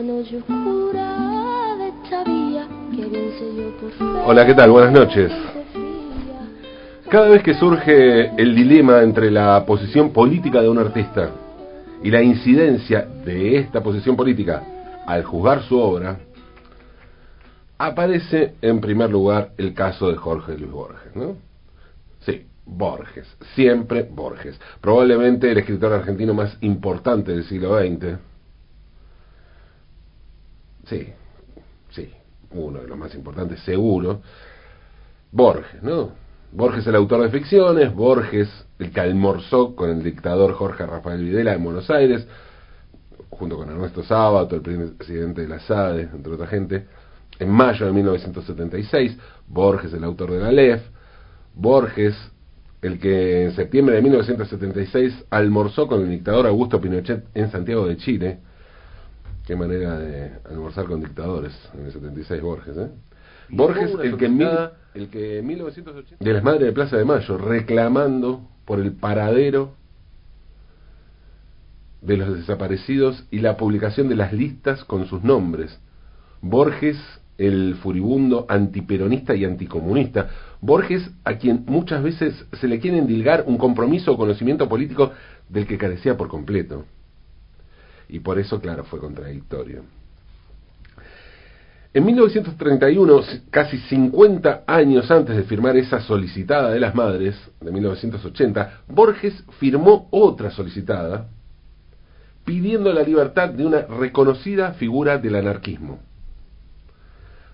que. Hola, ¿qué tal? Buenas noches. Cada vez que surge el dilema entre la posición política de un artista y la incidencia de esta posición política al juzgar su obra, aparece en primer lugar el caso de Jorge Luis Borges, ¿no? Sí, Borges, siempre Borges, probablemente el escritor argentino más importante del siglo XX Sí, sí, uno de los más importantes, seguro. Borges, ¿no? Borges el autor de ficciones, Borges el que almorzó con el dictador Jorge Rafael Videla en Buenos Aires, junto con Ernesto Sábato, el presidente de la SADE, entre otra gente, en mayo de 1976, Borges el autor de la LEF, Borges el que en septiembre de 1976 almorzó con el dictador Augusto Pinochet en Santiago de Chile. Qué manera de almorzar con dictadores en el 76 Borges, ¿eh? Borges, el que, en el que en 1980 de las Madres de Plaza de Mayo, reclamando por el paradero de los desaparecidos y la publicación de las listas con sus nombres. Borges, el furibundo antiperonista y anticomunista. Borges, a quien muchas veces se le quiere endilgar un compromiso o conocimiento político del que carecía por completo. Y por eso, claro, fue contradictorio. En 1931, casi 50 años antes de firmar esa solicitada de las madres, de 1980, Borges firmó otra solicitada pidiendo la libertad de una reconocida figura del anarquismo.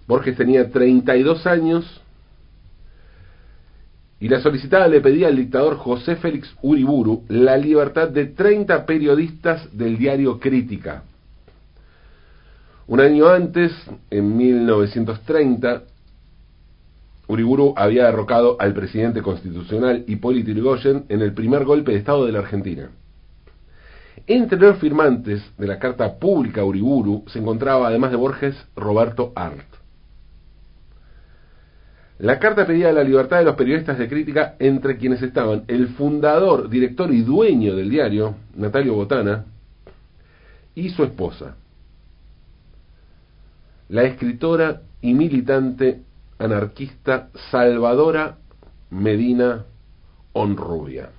Borges tenía 32 años y la solicitada le pedía al dictador José Félix Uriburu la libertad de 30 periodistas del diario Crítica, un año antes, en 1930, Uriburu había derrocado al presidente constitucional Hipólito Yrigoyen en el primer golpe de Estado de la Argentina. Entre los firmantes de la carta pública Uriburu se encontraba, además de Borges, Roberto Arlt. La carta pedía la libertad de los periodistas de crítica, entre quienes estaban el fundador, director y dueño del diario, Natalio Botana, y su esposa, la escritora y militante anarquista Salvadora Medina Honrubia.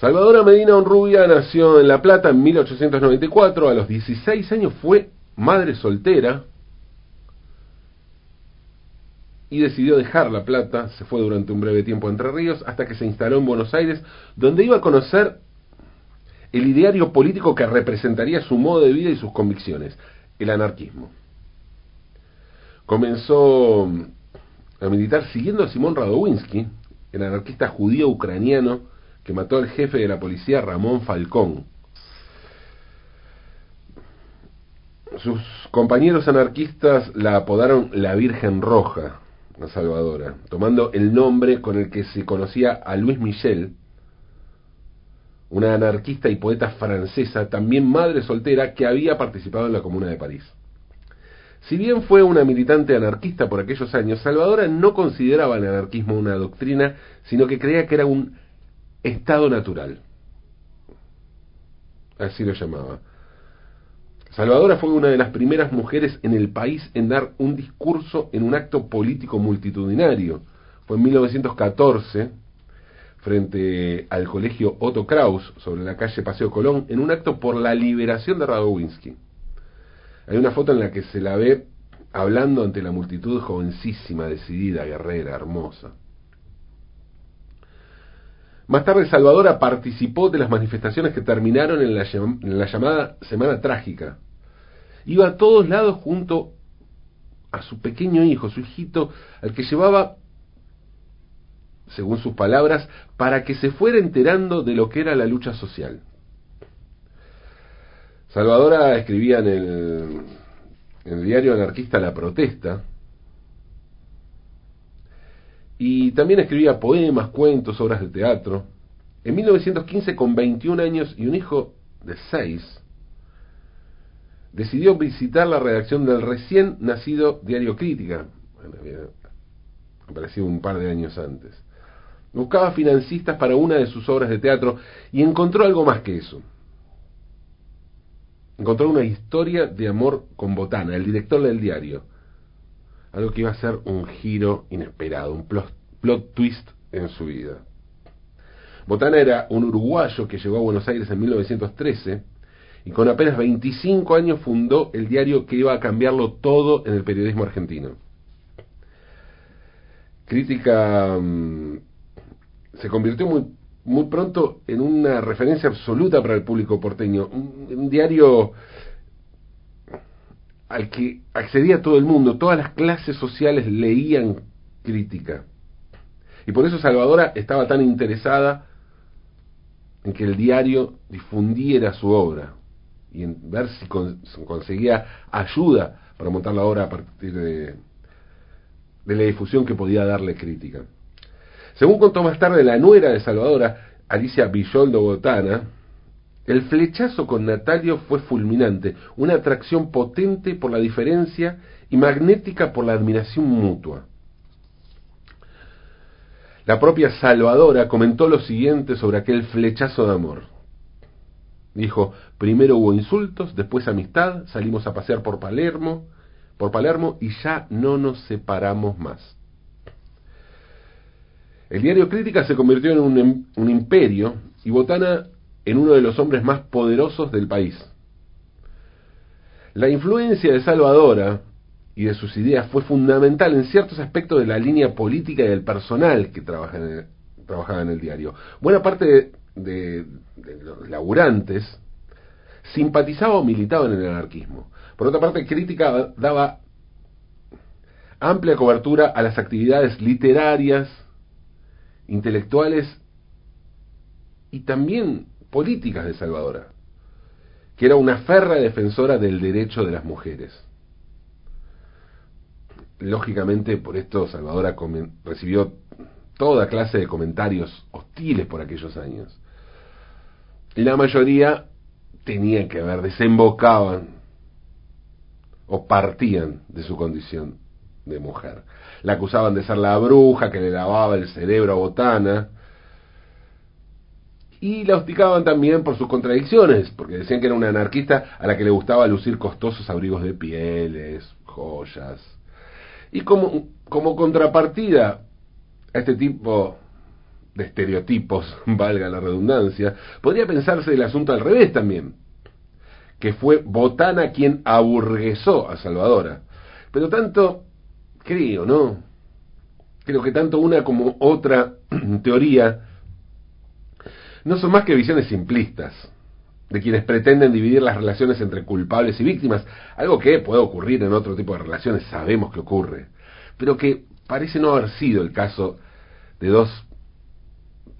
Salvadora Medina Honrubia nació en La Plata en 1894, a los 16 años fue madre soltera y decidió dejar La Plata, se fue durante un breve tiempo a Entre Ríos hasta que se instaló en Buenos Aires, donde iba a conocer el ideario político que representaría su modo de vida y sus convicciones, el anarquismo. Comenzó a militar siguiendo a Simón Radowinsky, el anarquista judío ucraniano que mató al jefe de la policía Ramón Falcón. Sus compañeros anarquistas la apodaron la Virgen Roja, la Salvadora, tomando el nombre con el que se conocía a Luis Michel, una anarquista y poeta francesa, también madre soltera, que había participado en la Comuna de París. Si bien fue una militante anarquista por aquellos años, Salvadora no consideraba el anarquismo una doctrina, sino que creía que era un estado natural. Así lo llamaba. Salvadora fue una de las primeras mujeres en el país en dar un discurso en un acto político multitudinario. Fue en 1914 frente al colegio Otto Kraus sobre la calle Paseo Colón en un acto por la liberación de Radowinsky. Hay una foto en la que se la ve hablando ante la multitud jovencísima, decidida, guerrera, hermosa. Más tarde Salvadora participó de las manifestaciones que terminaron en la, llamada Semana Trágica. Iba a todos lados junto a su pequeño hijo, su hijito, al que llevaba según sus palabras, para que se fuera enterando de lo que era la lucha social. Salvadora escribía en el, en el diario anarquista La Protesta, y también escribía poemas, cuentos, obras de teatro. En 1915, con 21 años y un hijo de 6, decidió visitar la redacción del recién nacido Diario Crítica. Había aparecido un par de años antes. Buscaba financistas para una de sus obras de teatro y encontró algo más que eso. Encontró una historia de amor con Botana, el director del diario. Algo que iba a ser un giro inesperado, un plot, plot twist en su vida. Botana era un uruguayo que llegó a Buenos Aires en 1913 y con apenas 25 años fundó el diario que iba a cambiarlo todo en el periodismo argentino. Crítica mm, se convirtió muy, muy pronto en una referencia absoluta para el público porteño, un diario al que accedía todo el mundo, todas las clases sociales leían crítica. Y por eso Salvadora estaba tan interesada en que el diario difundiera su obra y en ver si conseguía ayuda para montar la obra a partir de, de la difusión que podía darle crítica. Según contó más tarde la nuera de Salvadora, Alicia Villoldo Botana, el flechazo con Natalio fue fulminante, una atracción potente por la diferencia y magnética por la admiración mutua. La propia Salvadora comentó lo siguiente sobre aquel flechazo de amor. Dijo, primero hubo insultos, después amistad, salimos a pasear por Palermo, por Palermo y ya no nos separamos más. El diario Crítica se convirtió en un, em, un imperio y Botana en uno de los hombres más poderosos del país. La influencia de Salvadora y de sus ideas fue fundamental en ciertos aspectos de la línea política y del personal que en el, trabajaba en el diario. Buena parte de, los laburantes simpatizaba o militaba en el anarquismo. Por otra parte, Crítica daba amplia cobertura a las actividades literarias, intelectuales y también políticas de Salvadora, que era una férrea defensora del derecho de las mujeres. Lógicamente, por esto Salvadora recibió toda clase de comentarios hostiles por aquellos años. La mayoría tenían que ver, desembocaban o partían de su condición de mujer. La acusaban de ser la bruja que le lavaba el cerebro a Botana, y la hostigaban también por sus contradicciones, porque decían que era una anarquista a la que le gustaba lucir costosos abrigos de pieles, joyas. Y como, como contrapartida a este tipo de estereotipos, valga la redundancia, podría pensarse el asunto al revés también, que fue Botana quien aburguesó a Salvadora. Pero tanto, creo, ¿no? Creo que tanto una como otra teoría no son más que visiones simplistas de quienes pretenden dividir las relaciones entre culpables y víctimas, algo que puede ocurrir en otro tipo de relaciones, sabemos que ocurre, pero que parece no haber sido el caso de dos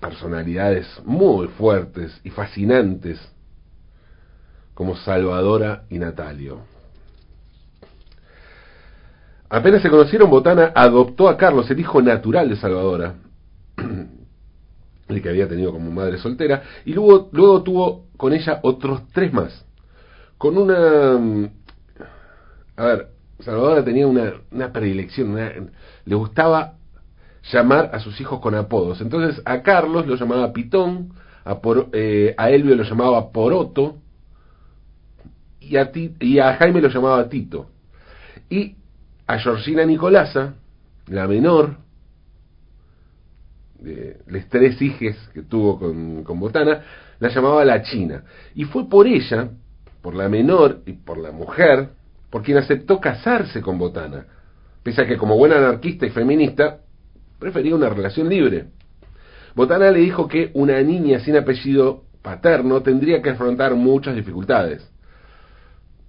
personalidades muy fuertes y fascinantes como Salvadora y Natalio. Apenas se conocieron, Botana adoptó a Carlos, el hijo natural de Salvadora, el que había tenido como madre soltera, y luego, luego tuvo con ella otros tres más. Con una... Mm, a ver, Salvadora tenía una, una predilección, le gustaba llamar a sus hijos con apodos. Entonces a Carlos lo llamaba Pitón, a, por, eh, a Elvio lo llamaba Poroto, y a, y a Jaime lo llamaba Tito. Y a Georgina Nicolasa, la menor, de las tres hijes que tuvo con, con Botana, la llamaba la China. Y fue por ella, por la menor y por la mujer, por quien aceptó casarse con Botana, pese a que como buena anarquista y feminista, prefería una relación libre. Botana le dijo que una niña sin apellido paterno tendría que afrontar muchas dificultades.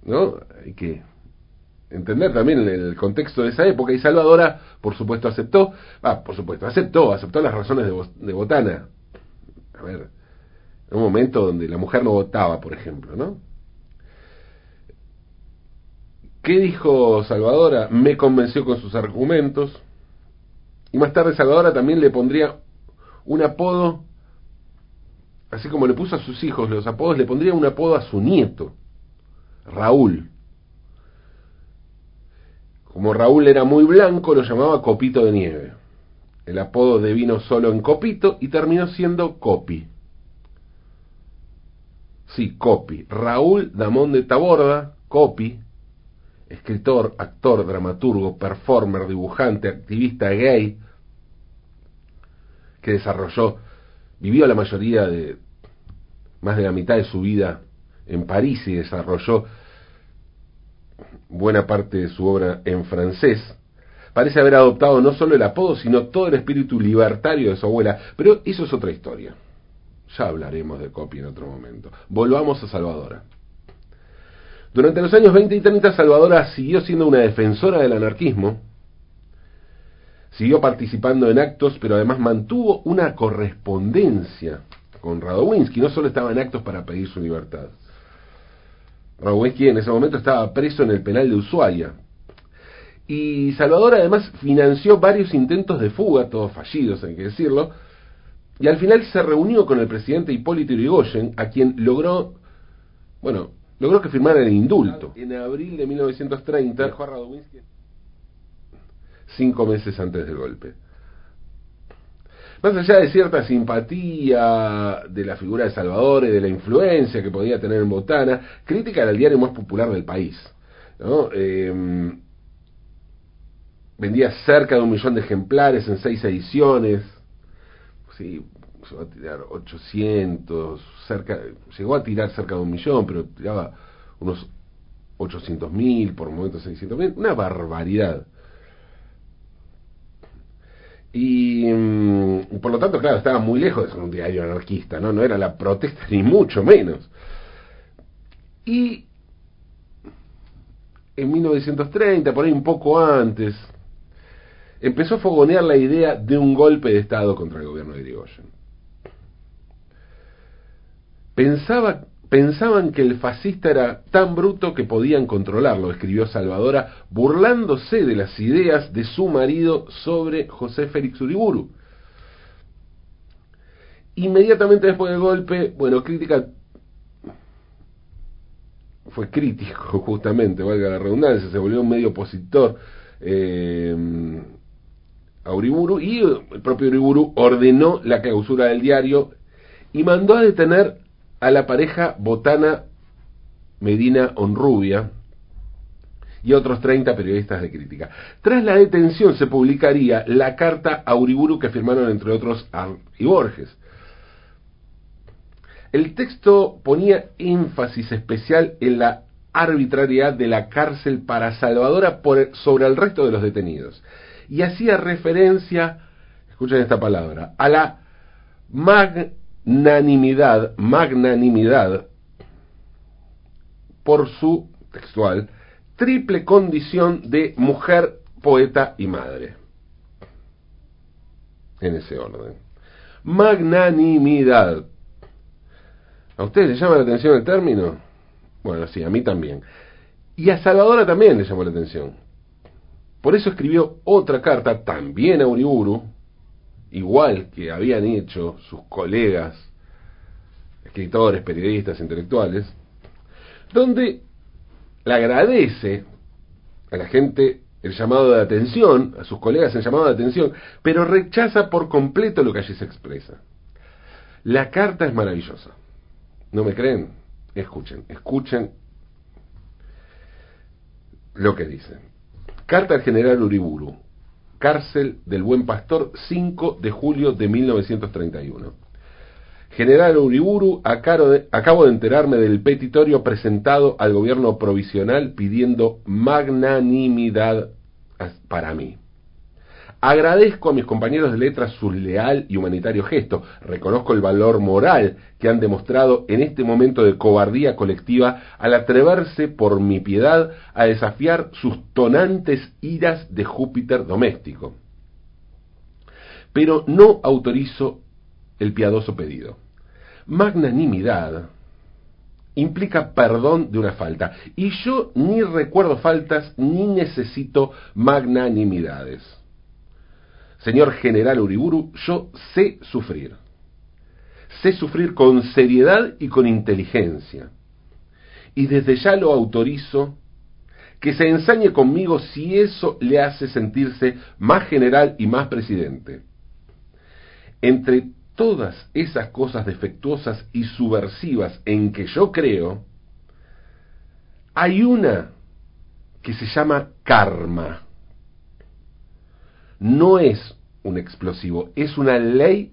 ¿No? Hay que entender también el contexto de esa época y Salvadora por supuesto aceptó, ah, por supuesto, aceptó, aceptó las razones de, de Botana. A ver, en un momento donde la mujer no votaba, por ejemplo, ¿no? ¿Qué dijo Salvadora? Me convenció con sus argumentos. Y más tarde Salvadora también le pondría un apodo, así como le puso a sus hijos los apodos, le pondría un apodo a su nieto, Raúl. Como Raúl era muy blanco, lo llamaba Copito de Nieve. El apodo de vino solo en Copito y terminó siendo Copi. Sí, Copi. Raúl Damón de Taborda, Copi, escritor, actor, dramaturgo, performer, dibujante, activista gay, que desarrolló, vivió la mayoría de, más de la mitad de su vida en París y desarrolló buena parte de su obra en francés, parece haber adoptado no solo el apodo, sino todo el espíritu libertario de su abuela. Pero eso es otra historia. Ya hablaremos de Copy en otro momento. Volvamos a Salvadora. Durante los años 20 y 30, Salvadora siguió siendo una defensora del anarquismo, siguió participando en actos, pero además mantuvo una correspondencia con Radowinsky. No solo estaba en actos para pedir su libertad. Radowinsky en ese momento estaba preso en el penal de Ushuaia. Y Salvador además financió varios intentos de fuga, todos fallidos, hay que decirlo, y al final se reunió con el presidente Hipólito Yrigoyen, a quien logró, bueno, logró que firmara el indulto. En abril de 1930, dejó a Radowinsky cinco meses antes del golpe. Más allá de cierta simpatía de la figura de Salvador y de la influencia que podía tener en Botana, crítica era el diario más popular del país. ¿no? Em, vendía cerca de un millón de ejemplares en seis ediciones. Sí, va a tirar 800, cerca, llegó a tirar cerca de un millón, pero tiraba unos 800 mil, por momentos 600 mil, una barbaridad. Y mm, por lo tanto, claro, estaba muy lejos de ser un diario anarquista, ¿no? No era la protesta ni mucho menos. Y en 1930, por ahí un poco antes, empezó a fogonear la idea de un golpe de Estado contra el gobierno de Irigoyen. Pensaba pensaban que el fascista era tan bruto que podían controlarlo, escribió Salvadora, burlándose de las ideas de su marido sobre José Félix Uriburu. Inmediatamente después del golpe, bueno, crítica fue crítico justamente, valga la redundancia, se volvió un medio opositor eh, a Uriburu y el propio Uriburu ordenó la clausura del diario y mandó a detener a la pareja Botana Medina Onrubia y otros 30 periodistas de crítica. Tras la detención se publicaría la carta a Uriburu que firmaron entre otros Ar y Borges. El texto ponía énfasis especial en la arbitrariedad de la cárcel para Salvadora sobre el resto de los detenidos y hacía referencia, escuchen esta palabra, a la mag magnanimidad, magnanimidad, por su textual triple condición de mujer, poeta y madre. En ese orden. Magnanimidad. ¿A ustedes les llama la atención el término? Bueno, sí, a mí también. Y a Salvadora también le llamó la atención. Por eso escribió otra carta, también a Uriburu, igual que habían hecho sus colegas, escritores, periodistas, intelectuales, donde le agradece a la gente el llamado de atención, a sus colegas el llamado de atención, pero rechaza por completo lo que allí se expresa. La carta es maravillosa. ¿No me creen? Escuchen, escuchen lo que dice. Carta al general Uriburu, Cárcel del Buen Pastor, 5 de julio de 1931. General Uriburu, acabo de enterarme del petitorio presentado al gobierno provisional pidiendo magnanimidad para mí. Agradezco a mis compañeros de letras su leal y humanitario gesto. Reconozco el valor moral que han demostrado en este momento de cobardía colectiva al atreverse por mi piedad a desafiar sus tonantes iras de Júpiter doméstico. Pero no autorizo el piadoso pedido. Magnanimidad implica perdón de una falta. Y yo ni recuerdo faltas ni necesito magnanimidades. Señor General Uriburu, yo sé sufrir. Sé sufrir con seriedad y con inteligencia. Y desde ya lo autorizo que se ensañe conmigo si eso le hace sentirse más general y más presidente. Entre todas esas cosas defectuosas y subversivas en que yo creo, hay una que se llama karma. No es un explosivo, es una ley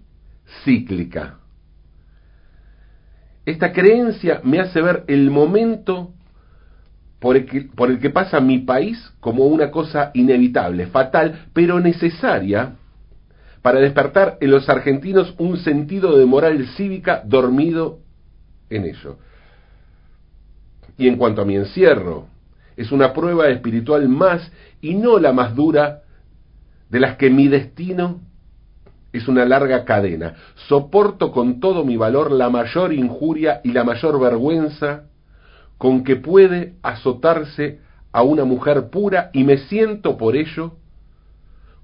cíclica. Esta creencia me hace ver el momento por el, que, pasa mi país como una cosa inevitable, fatal, pero necesaria para despertar en los argentinos un sentido de moral cívica dormido en ello. Y en cuanto a mi encierro, es una prueba espiritual más y no la más dura de las que mi destino es una larga cadena. Soporto con todo mi valor la mayor injuria y la mayor vergüenza con que puede azotarse a una mujer pura y me siento por ello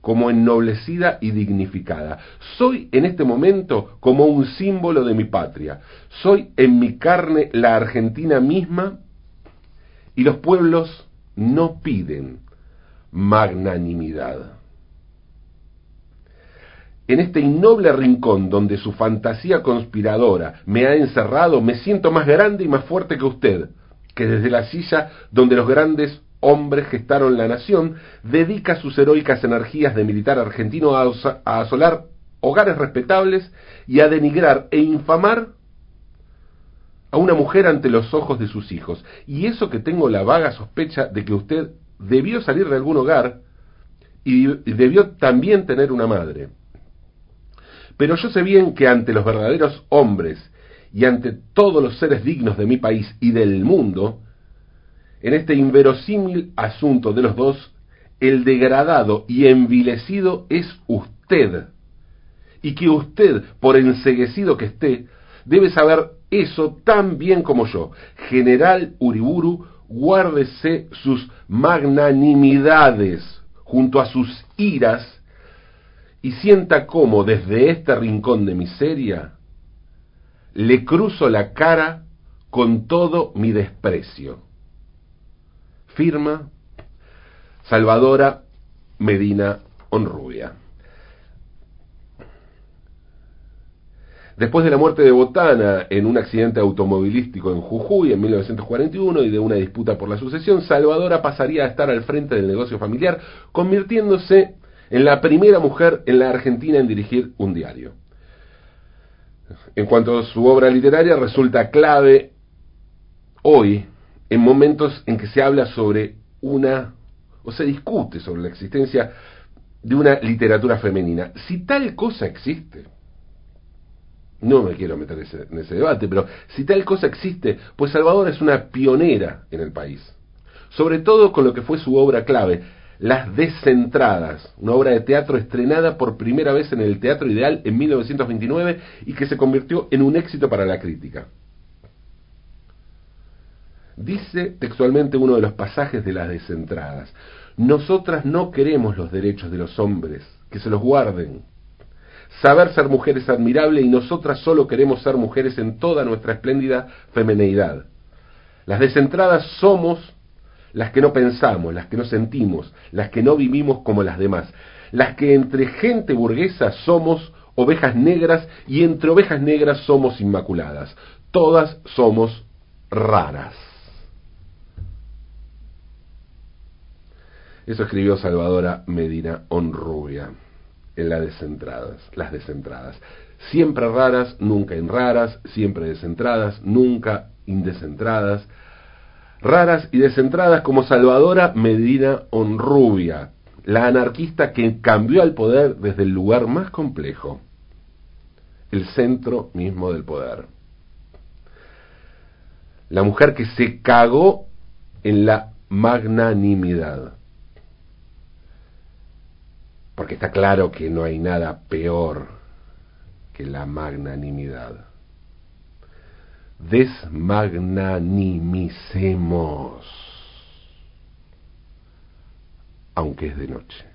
como ennoblecida y dignificada. Soy en este momento como un símbolo de mi patria. Soy en mi carne la Argentina misma y los pueblos no piden magnanimidad. En este innoble rincón donde su fantasía conspiradora me ha encerrado, me siento más grande y más fuerte que usted, que desde la silla donde los grandes hombres gestaron la nación, dedica sus heroicas energías de militar argentino a, asolar hogares respetables y a denigrar e infamar a una mujer ante los ojos de sus hijos. Y eso que tengo la vaga sospecha de que usted debió salir de algún hogar y debió también tener una madre. Pero yo sé bien que ante los verdaderos hombres y ante todos los seres dignos de mi país y del mundo, en este inverosímil asunto de los dos, el degradado y envilecido es usted. Y que usted, por enseguecido que esté, debe saber eso tan bien como yo. General Uriburu, guárdese sus magnanimidades junto a sus iras y sienta cómo desde este rincón de miseria le cruzo la cara con todo mi desprecio. Firma Salvadora Medina Honrubia. Después de la muerte de Botana en un accidente automovilístico en Jujuy en 1941 y de una disputa por la sucesión, Salvadora pasaría a estar al frente del negocio familiar, convirtiéndose en la primera mujer en la Argentina en dirigir un diario. En cuanto a su obra literaria, resulta clave hoy en momentos en que se habla sobre una, o se discute sobre la existencia de una literatura femenina. Si tal cosa existe, no me quiero meter en ese debate, pero si tal cosa existe, pues Salvador es una pionera en el país, sobre todo con lo que fue su obra clave, las Descentradas, una obra de teatro estrenada por primera vez en el Teatro Ideal en 1929 y que se convirtió en un éxito para la crítica. Dice textualmente uno de los pasajes de las Descentradas, nosotras no queremos los derechos de los hombres, que se los guarden. Saber ser mujer es admirable y nosotras solo queremos ser mujeres en toda nuestra espléndida femeneidad. Las descentradas somos las que no pensamos, las que no sentimos, las que no vivimos como las demás, las que entre gente burguesa somos ovejas negras y entre ovejas negras somos inmaculadas. Todas somos raras. Eso escribió Salvadora Medina Honrubia en las descentradas, las descentradas. Siempre raras, nunca en raras, siempre descentradas, nunca indecentradas raras y descentradas como Salvadora Medina Honrubia, la anarquista que cambió al poder desde el lugar más complejo, el centro mismo del poder. La mujer que se cagó en la magnanimidad. Porque está claro que no hay nada peor que la magnanimidad desmagnanimicemos, aunque es de noche.